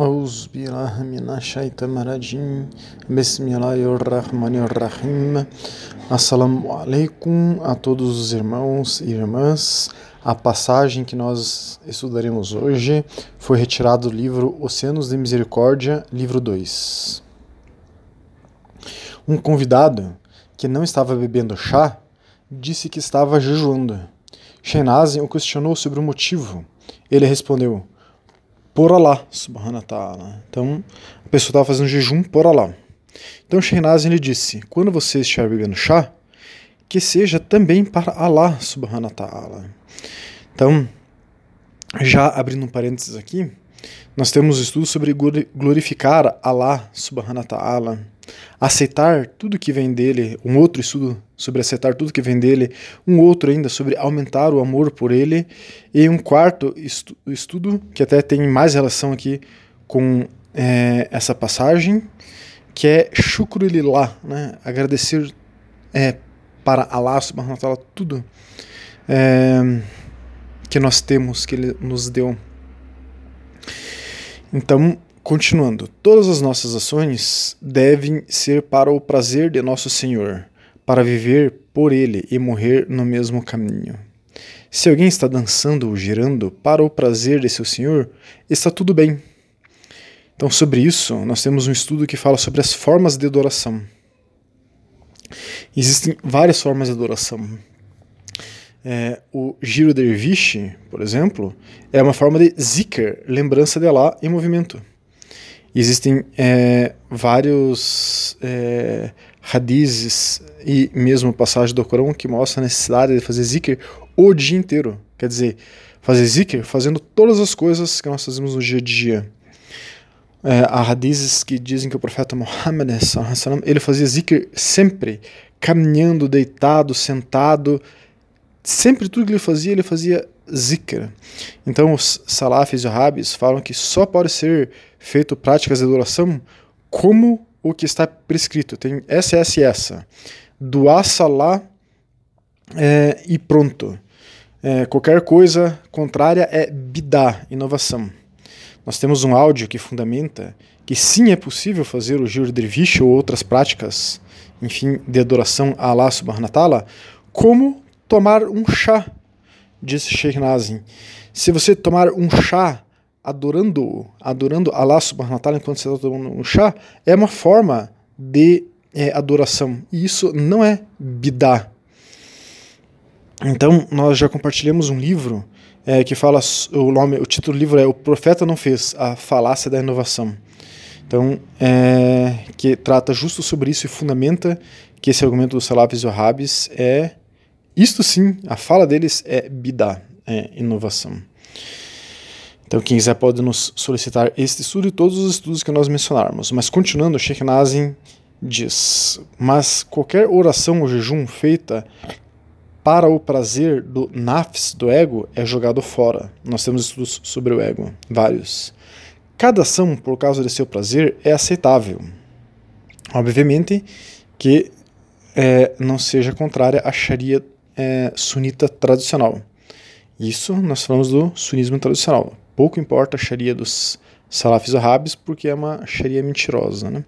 أعوذ بالله من الشيطان الرجيم بسم الله الرحمن الرحيم Assalamu alaikum a todos os irmãos e irmãs. A passagem que nós estudaremos hoje foi retirada do livro Oceanos de Misericórdia, livro 2. Um convidado que não estava bebendo chá disse que estava jejuando. Shenazin o questionou sobre o motivo. Ele respondeu: por Allah, subhanahu wa ta'ala. Então, a pessoa estava fazendo jejum por Allah. Então, Shehnazin lhe disse: quando você estiver bebendo chá, que seja também para Allah, subhanahu wa ta'ala. Então, já abrindo um parênteses aqui, nós temos estudos sobre glorificar Allah, subhanahu wa ta'ala, aceitar tudo que vem dele, um outro estudo sobre aceitar tudo que vem dele, um outro ainda sobre aumentar o amor por ele, e um quarto estu estudo que até tem mais relação aqui com é, essa passagem, que é Shukrulillah, né? agradecer é, para Allah subhanahu wa ta'ala tudo é, que nós temos, que Ele nos deu. Então, continuando, todas as nossas ações devem ser para o prazer de nosso Senhor, para viver por Ele e morrer no mesmo caminho. Se alguém está dançando ou girando para o prazer de seu Senhor, está tudo bem. Então, sobre isso, nós temos um estudo que fala sobre as formas de adoração. Existem várias formas de adoração. É, o giro derviche, por exemplo, é uma forma de zikr, lembrança de Allah em movimento. Existem é, vários é, hadizes e mesmo passagem do Corão que mostra a necessidade de fazer zikr o dia inteiro. Quer dizer, fazer zikr fazendo todas as coisas que nós fazemos no dia a dia. É, há hadizes que dizem que o profeta Muhammad ele fazia zikr sempre, caminhando, deitado, sentado, sempre tudo que ele fazia, ele fazia zikr. Então os salafis e wahhabis falam que só pode ser feito práticas de adoração como o que está prescrito. Tem essa, essa e essa. Doar salá é, e pronto. É, qualquer coisa contrária é bidá, inovação. Nós temos um áudio que fundamenta que sim é possível fazer o giro derviche ou outras práticas, enfim, de adoração a Allah subhanahu wa ta'ala, como tomar um chá, disse Sheikh Nazim. Se você tomar um chá adorando, adorando Allah subhanahu wa ta'ala enquanto você está tomando um chá, é uma forma de é, adoração. E isso não é bidá. Então, nós já compartilhamos um livro é, que fala o nome, o título do livro é O Profeta Não Fez, a Falácia da Inovação. Então, é, que trata justo sobre isso e fundamenta que esse argumento dos salafis e wahhabis é, isto sim, a fala deles é bidá, é inovação. Então, quem quiser pode nos solicitar este estudo e todos os estudos que nós mencionarmos. Mas continuando, Sheikh Nazim diz: Mas qualquer oração ou jejum feita para o prazer do nafs, do ego, é jogado fora. Nós temos estudos sobre o ego, vários. Cada ação, por causa de seu prazer, é aceitável. Obviamente que é, não seja contrária à Sharia é, sunita tradicional. Isso nós falamos do sunismo tradicional. Pouco importa a Sharia dos salafis árabes, porque é uma Sharia mentirosa. Né?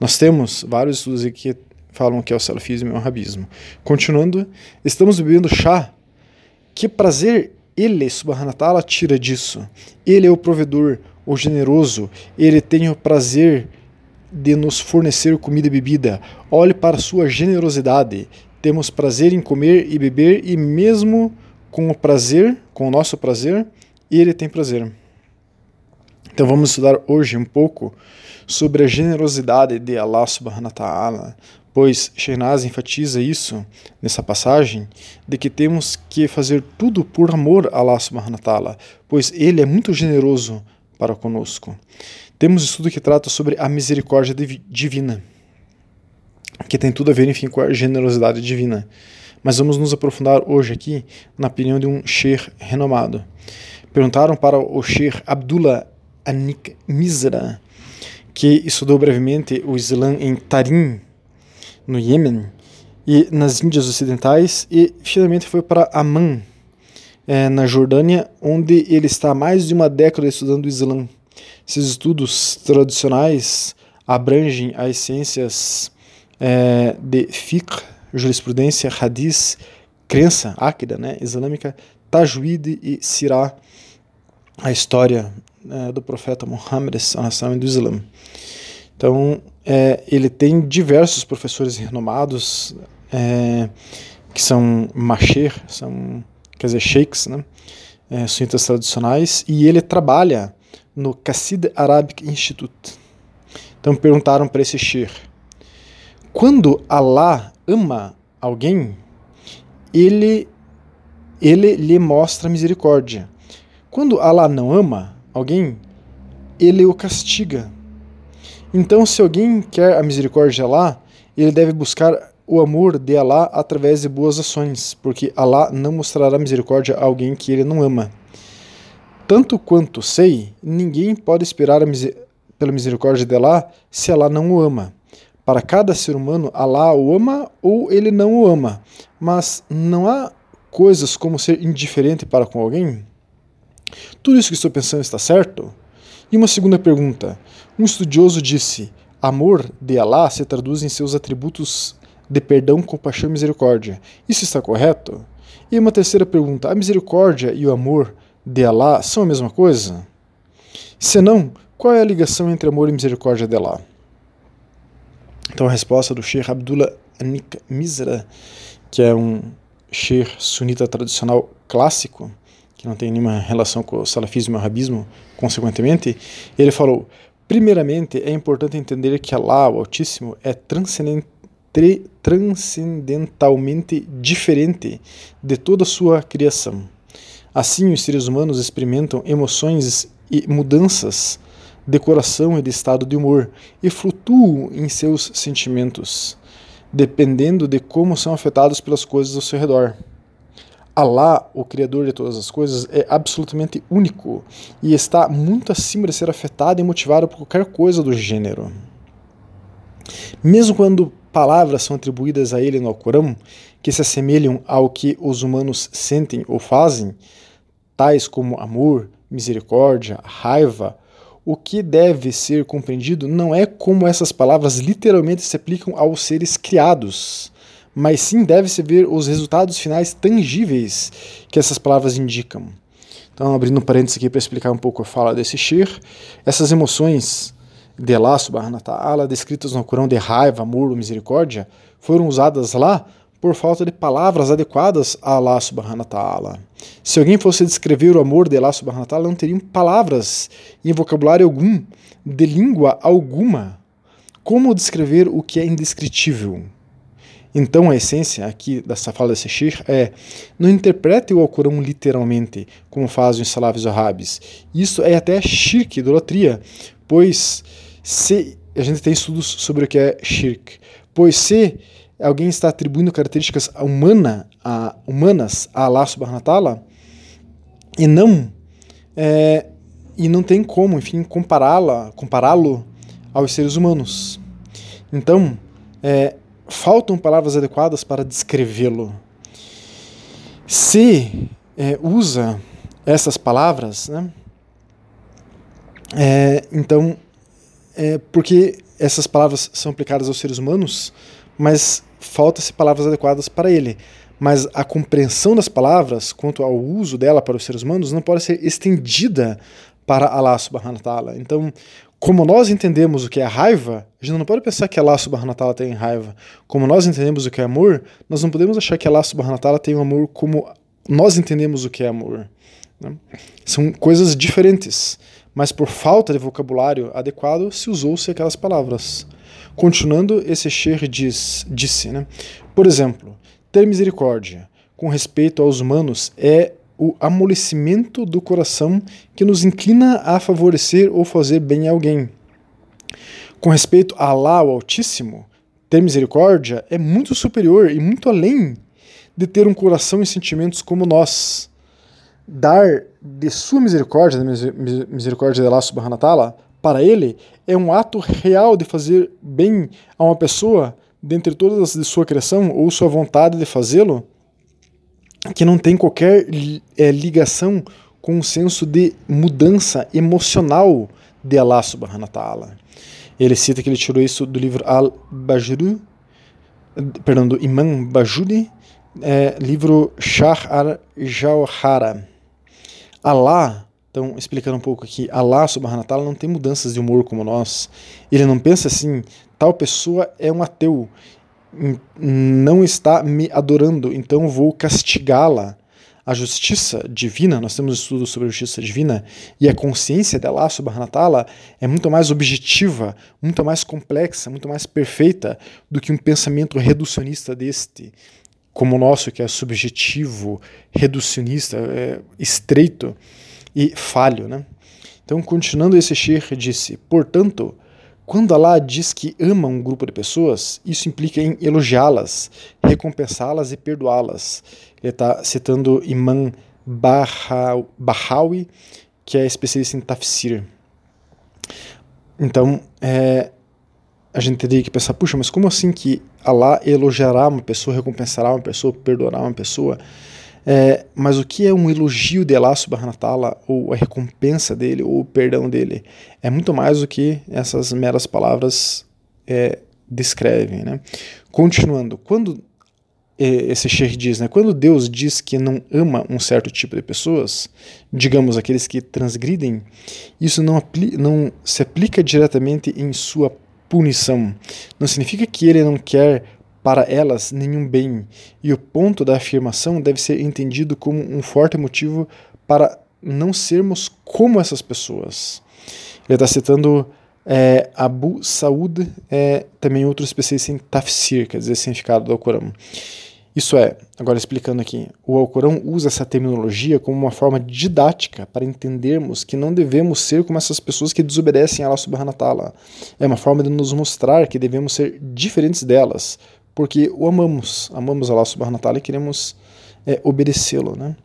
Nós temos vários estudos aqui que falam que é o salafismo e o rabismo. Continuando, estamos bebendo chá. Que prazer ele, ta'ala, tira disso. Ele é o provedor, o generoso. Ele tem o prazer de nos fornecer comida e bebida. Olhe para sua generosidade. Temos prazer em comer e beber e mesmo com o prazer, com o nosso prazer, ele tem prazer. Então vamos estudar hoje um pouco sobre a generosidade de Allah subhanahu wa ta'ala, pois Shenaz enfatiza isso nessa passagem, de que temos que fazer tudo por amor a Allah subhanahu wa ta'ala, pois Ele é muito generoso para conosco. Temos estudo que trata sobre a misericórdia divina, que tem tudo a ver, enfim, com a generosidade divina. Mas vamos nos aprofundar hoje aqui na opinião de um sheikh renomado. Perguntaram para o sheikh Abdullah Anik Misra, que estudou brevemente o Islã em Tarim, no Iêmen e nas Índias Ocidentais e finalmente foi para Amman, é, na Jordânia, onde ele está há mais de uma década estudando o Islã. Esses estudos tradicionais abrangem as ciências é, de fiqh, jurisprudência, hadith, crença áquida, né, islâmica, tajwid e sirah, a história é, do profeta Muhammad do Islã. Então, é, ele tem diversos professores renomados é, que são masher, são, quer dizer, sheikhs, né, é, tradicionais, e ele trabalha no Qasid Arabic Institute. Então perguntaram para esse sheikh, quando Allah ama alguém, ele, ele lhe mostra misericórdia. Quando Allah não ama alguém, ele o castiga. Então, se alguém quer a misericórdia de Allah, ele deve buscar o amor de Allah através de boas ações, porque Allah não mostrará misericórdia a alguém que ele não ama. Tanto quanto sei, ninguém pode esperar miser pela misericórdia de Allah se Allah não o ama. Para cada ser humano, Allah o ama ou ele não o ama. Mas não há coisas como ser indiferente para com alguém? Tudo isso que estou pensando está certo? E uma segunda pergunta. Um estudioso disse: amor de Allah se traduz em seus atributos de perdão, compaixão e misericórdia. Isso está correto? E uma terceira pergunta: a misericórdia e o amor de Allah são a mesma coisa? Se não, qual é a ligação entre amor e misericórdia de Allah? Então a resposta do Sheikh Abdullah Anik Misra, que é um Sheikh sunita tradicional clássico, que não tem nenhuma relação com o salafismo e o rabismo, consequentemente, ele falou: primeiramente, é importante entender que Allah, o Altíssimo, é transcendentalmente diferente de toda a sua criação. Assim, os seres humanos experimentam emoções e mudanças de coração e de estado de humor e flutuam em seus sentimentos, dependendo de como são afetados pelas coisas ao seu redor. Allah, o Criador de todas as coisas, é absolutamente único e está muito acima de ser afetado e motivado por qualquer coisa do gênero. Mesmo quando palavras são atribuídas a ele no Alcorão, que se assemelham ao que os humanos sentem ou fazem, tais como amor, misericórdia, raiva, o que deve ser compreendido não é como essas palavras literalmente se aplicam aos seres criados, mas sim deve-se ver os resultados finais tangíveis que essas palavras indicam. Então, abrindo um parênteses aqui para explicar um pouco a fala desse Shir, essas emoções de Allah subhanahu descritas no Corão de raiva, amor misericórdia, foram usadas lá por falta de palavras adequadas a Allah subhanahu wa ta'ala. Se alguém fosse descrever o amor de Allah subhanahu wa ta'ala, não teriam palavras em vocabulário algum, de língua alguma. Como descrever o que é indescritível? Então a essência aqui dessa fala desse Sheikh é não interprete o Alcorão literalmente, como fazem os salafis árabes. Isso é até shirk, idolatria, pois se a gente tem estudos sobre o que é shirk, pois se alguém está atribuindo características humana, a, humanas a Allah subhanahu wa ta'ala e não é, e não tem como, enfim, compará-la, compará-lo aos seres humanos. Então, é, faltam palavras adequadas para descrevê-lo. Se é, usa essas palavras, né, é, então, é, porque essas palavras são aplicadas aos seres humanos, mas falta-se palavras adequadas para ele. Mas a compreensão das palavras quanto ao uso dela para os seres humanos não pode ser estendida para Allah subhanahu wa ta'ala. Então, como nós entendemos o que é raiva, a gente não pode pensar que Allah subhanahu wa ta'ala tem raiva. Como nós entendemos o que é amor, nós não podemos achar que Allah subhanahu wa ta'ala tem amor como nós entendemos o que é amor. Né? São coisas diferentes, mas por falta de vocabulário adequado se usou-se aquelas palavras. Continuando, esse Sher diz, disse, né? por exemplo, ter misericórdia com respeito aos humanos é o amolecimento do coração que nos inclina a favorecer ou fazer bem a alguém. Com respeito a Allah, o Altíssimo, ter misericórdia é muito superior e muito além de ter um coração e sentimentos como nós. Dar de sua misericórdia, da misericórdia de Allah subhanahu wa ta'ala, para ele é um ato real de fazer bem a uma pessoa dentre todas as de sua criação ou sua vontade de fazê-lo que não tem qualquer é, ligação com um senso de mudança emocional de Allah subhanahu wa ta'ala. Ele cita que ele tirou isso do livro Al-Bajru, perdão, do Imam Bajuri, é, livro Shah al-Jawhara. Allah, então explicando um pouco aqui, Allah subhanahu wa ta'ala não tem mudanças de humor como nós. Ele não pensa assim, tal pessoa é um ateu, não está me adorando, então vou castigá-la a justiça divina, nós temos estudos sobre a justiça divina, e a consciência de Allah subhanahu wa ta'ala é muito mais objetiva, muito mais complexa, muito mais perfeita do que um pensamento reducionista deste, como o nosso, que é subjetivo, reducionista, é, estreito e falho. Né? Então, continuando esse Sheikh disse, portanto, quando Allah diz que ama um grupo de pessoas, isso implica em elogiá-las, recompensá-las e perdoá-las. Ele está citando Imam Bahawi, que é especialista em tafsir. Então, é, a gente teria que pensar, puxa, mas como assim que Allah elogiará uma pessoa, recompensará uma pessoa, perdoará uma pessoa? É, mas o que é um elogio de Allah subhanahu wa ta'ala, ou a recompensa dele, ou o perdão dele? É muito mais do que essas meras palavras é, descrevem. Né? Continuando, quando é, esse Sheikh diz, né, quando Deus diz que não ama um certo tipo de pessoas, digamos aqueles que transgridem, isso não, não se aplica diretamente em sua punição. Não significa que ele não quer para elas nenhum bem, e o ponto da afirmação deve ser entendido como um forte motivo para não sermos como essas pessoas. Ele está citando é, Abu Saud, é, também outro especialista em tafsir, quer dizer, significado do Alcorão. Isso é, agora explicando aqui, o Alcorão usa essa terminologia como uma forma didática para entendermos que não devemos ser como essas pessoas que desobedecem a Allah subhanahu wa ta'ala. É uma forma de nos mostrar que devemos ser diferentes delas, porque o amamos, amamos Allah subhanahu wa ta'ala e queremos é, obedecê-lo. Né?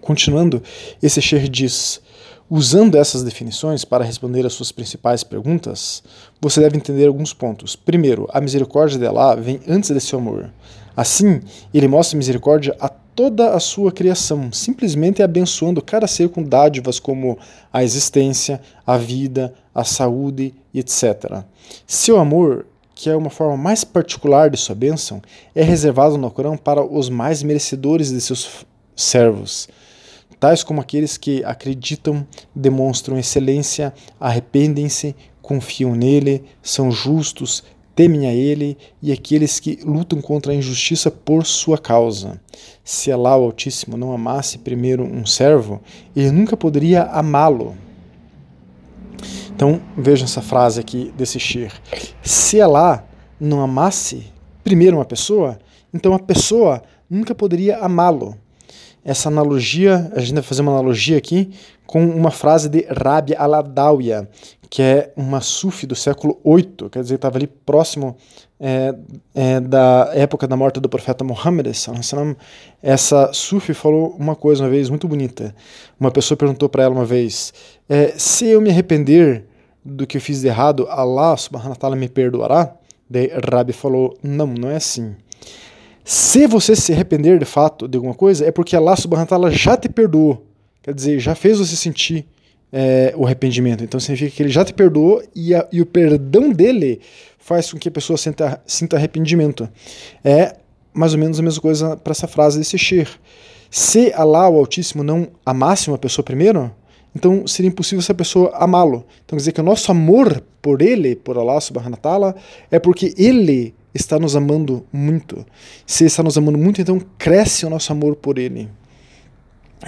Continuando, esse Sheikh diz, usando essas definições para responder às suas principais perguntas, você deve entender alguns pontos. Primeiro, a misericórdia de Allah vem antes desse amor. Assim, ele mostra misericórdia a toda a sua criação, simplesmente abençoando cada ser com dádivas como a existência, a vida, a saúde, etc. Seu amor que é uma forma mais particular de sua bênção, é reservado no Corão para os mais merecedores de seus servos, tais como aqueles que acreditam, demonstram excelência, arrependem-se, confiam nele, são justos, temem a ele e aqueles que lutam contra a injustiça por sua causa. Se Allah o Altíssimo não amasse primeiro um servo, ele nunca poderia amá-lo então vejam essa frase aqui desse Shir. Se Allah não amasse primeiro uma pessoa, então a pessoa nunca poderia amá-lo. Essa analogia, a gente vai fazer uma analogia aqui com uma frase de Rabi al-Adawiya, que é uma sufi do século 8, quer dizer, estava ali próximo é, é, da época da morte do profeta Muhammad. Essa sufi falou uma coisa uma vez muito bonita. Uma pessoa perguntou para ela uma vez: é, se eu me arrepender do que eu fiz de errado, Allah subhanahu wa ta'ala me perdoará? Daí Rabi falou: não, não é assim. Se você se arrepender de fato de alguma coisa, é porque Allah subhanahu wa ta'ala já te perdoou. Quer dizer, já fez você sentir é, o arrependimento. Então significa que ele já te perdoou e, a, e o perdão dele faz com que a pessoa sinta, sinta arrependimento. É mais ou menos a mesma coisa para essa frase desse Shir. Se Allah, o Altíssimo, não amasse uma pessoa primeiro, então seria impossível essa pessoa amá-lo. Então quer dizer que o nosso amor por ele, por Allah subhanahu wa ta'ala, é porque ele está nos amando muito. Se ele está nos amando muito, então cresce o nosso amor por ele.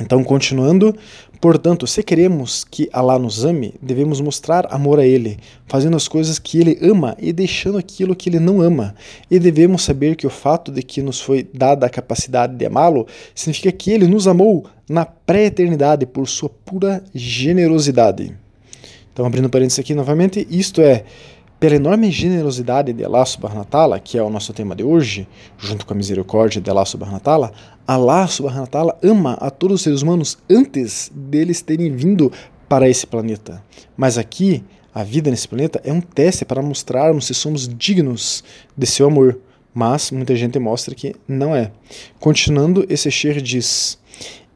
Então, continuando, portanto, se queremos que Allah nos ame, devemos mostrar amor a Ele, fazendo as coisas que Ele ama e deixando aquilo que Ele não ama. E devemos saber que o fato de que nos foi dada a capacidade de amá-lo significa que Ele nos amou na pré-eternidade por sua pura generosidade. Então, abrindo parênteses aqui novamente, isto é, pela enorme generosidade de Allah subhanahu wa ta'ala, que é o nosso tema de hoje, junto com a misericórdia de Allah subhanahu wa ta'ala, Allah subhanahu wa ta'ala ama a todos os seres humanos antes deles terem vindo para esse planeta. Mas aqui, a vida nesse planeta é um teste para mostrarmos se somos dignos de seu amor. Mas muita gente mostra que não é. Continuando, esse Sheikh diz: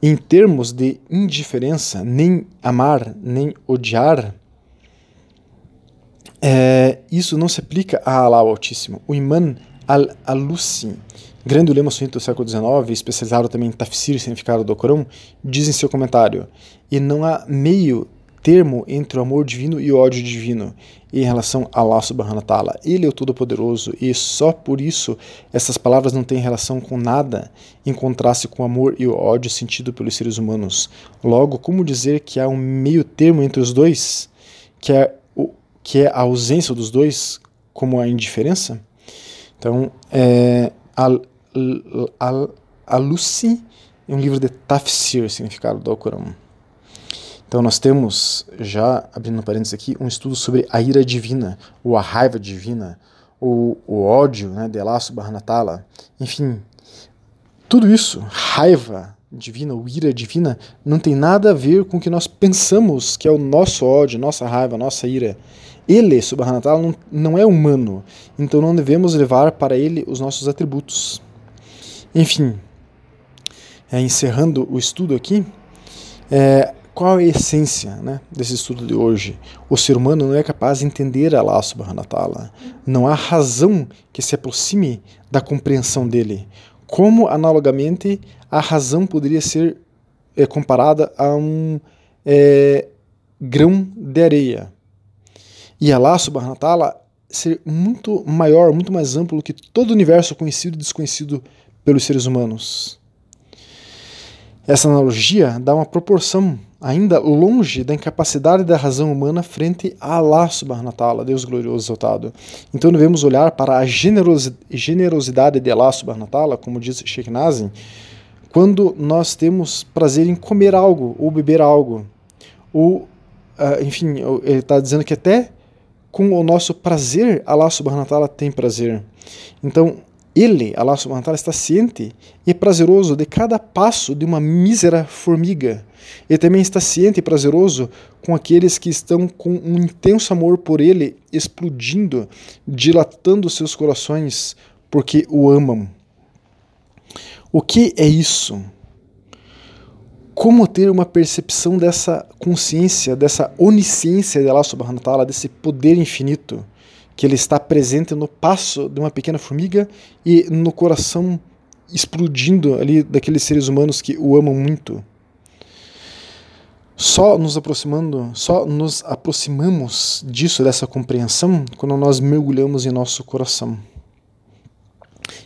em termos de indiferença, nem amar nem odiar, é, isso não se aplica a Allah Altíssimo. O imã al-Alusi, grande ulema sunita do século XIX, especializado também em tafsir, significado do Corão, diz em seu comentário, e não há meio termo entre o amor divino e o ódio divino em relação a Allah subhanahu wa ta'ala. Ele é o Todo-Poderoso e só por isso essas palavras não têm relação com nada em contraste com o amor e o ódio sentido pelos seres humanos. Logo, como dizer que há um meio termo entre os dois, que é, o, que é a ausência dos dois, como a indiferença? Então, é, Al-Lucy é um livro de tafsir, significado do Alcorão. Então nós temos, já abrindo parênteses aqui, um estudo sobre a ira divina, ou a raiva divina, ou o ódio né, de Allah subhanahu wa enfim, tudo isso, raiva divina, ou ira divina, não tem nada a ver com o que nós pensamos que é o nosso ódio, nossa raiva, nossa ira. Ele, subhanahu wa não, não é humano, então não devemos levar para ele os nossos atributos. Enfim, é, encerrando o estudo aqui, é, qual é a essência né, desse estudo de hoje? O ser humano não é capaz de entender Allah subhanahu wa ta'ala. Não há razão que se aproxime da compreensão dele. Como, analogamente, a razão poderia ser é, comparada a um é, grão de areia. E Allah subhanahu wa ta'ala ser muito maior, muito mais amplo que todo o universo conhecido e desconhecido pelos seres humanos. Essa analogia dá uma proporção ainda longe da incapacidade da razão humana frente a Allah subhanahu wa ta'ala, Deus glorioso exaltado. Então devemos olhar para a generosidade de Allah subhanahu wa ta'ala, como diz Sheikh Nazim, quando nós temos prazer em comer algo ou beber algo. Ou, uh, enfim, ele está dizendo que até com o nosso prazer, Allah subhanahu wa ta'ala tem prazer. Então, ele, Allah subhanahu wa ta'ala, está ciente e prazeroso de cada passo de uma mísera formiga. Ele também está ciente e prazeroso com aqueles que estão com um intenso amor por ele explodindo, dilatando seus corações porque o amam. O que é isso? Como ter uma percepção dessa consciência, dessa onisciência de Allah subhanahu wa ta'ala, desse poder infinito? que ele está presente no passo de uma pequena formiga e no coração explodindo ali daqueles seres humanos que o amam muito. Só nos aproximando, só nos aproximamos disso, dessa compreensão, quando nós mergulhamos em nosso coração.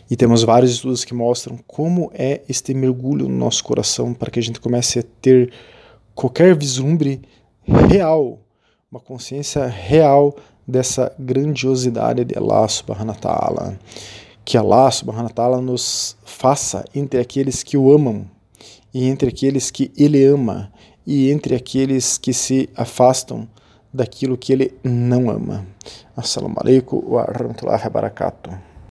E temos vários estudos que mostram como é este mergulho no nosso coração para que a gente comece a ter qualquer vislumbre real, uma consciência real dessa grandiosidade de Allah subhanahu wa ta'ala. Que Allah subhanahu wa ta'ala nos faça entre aqueles que o amam e entre aqueles que ele ama e entre aqueles que se afastam daquilo que ele não ama. Assalamu alaikum wa rahmatullahi wa barakatuh.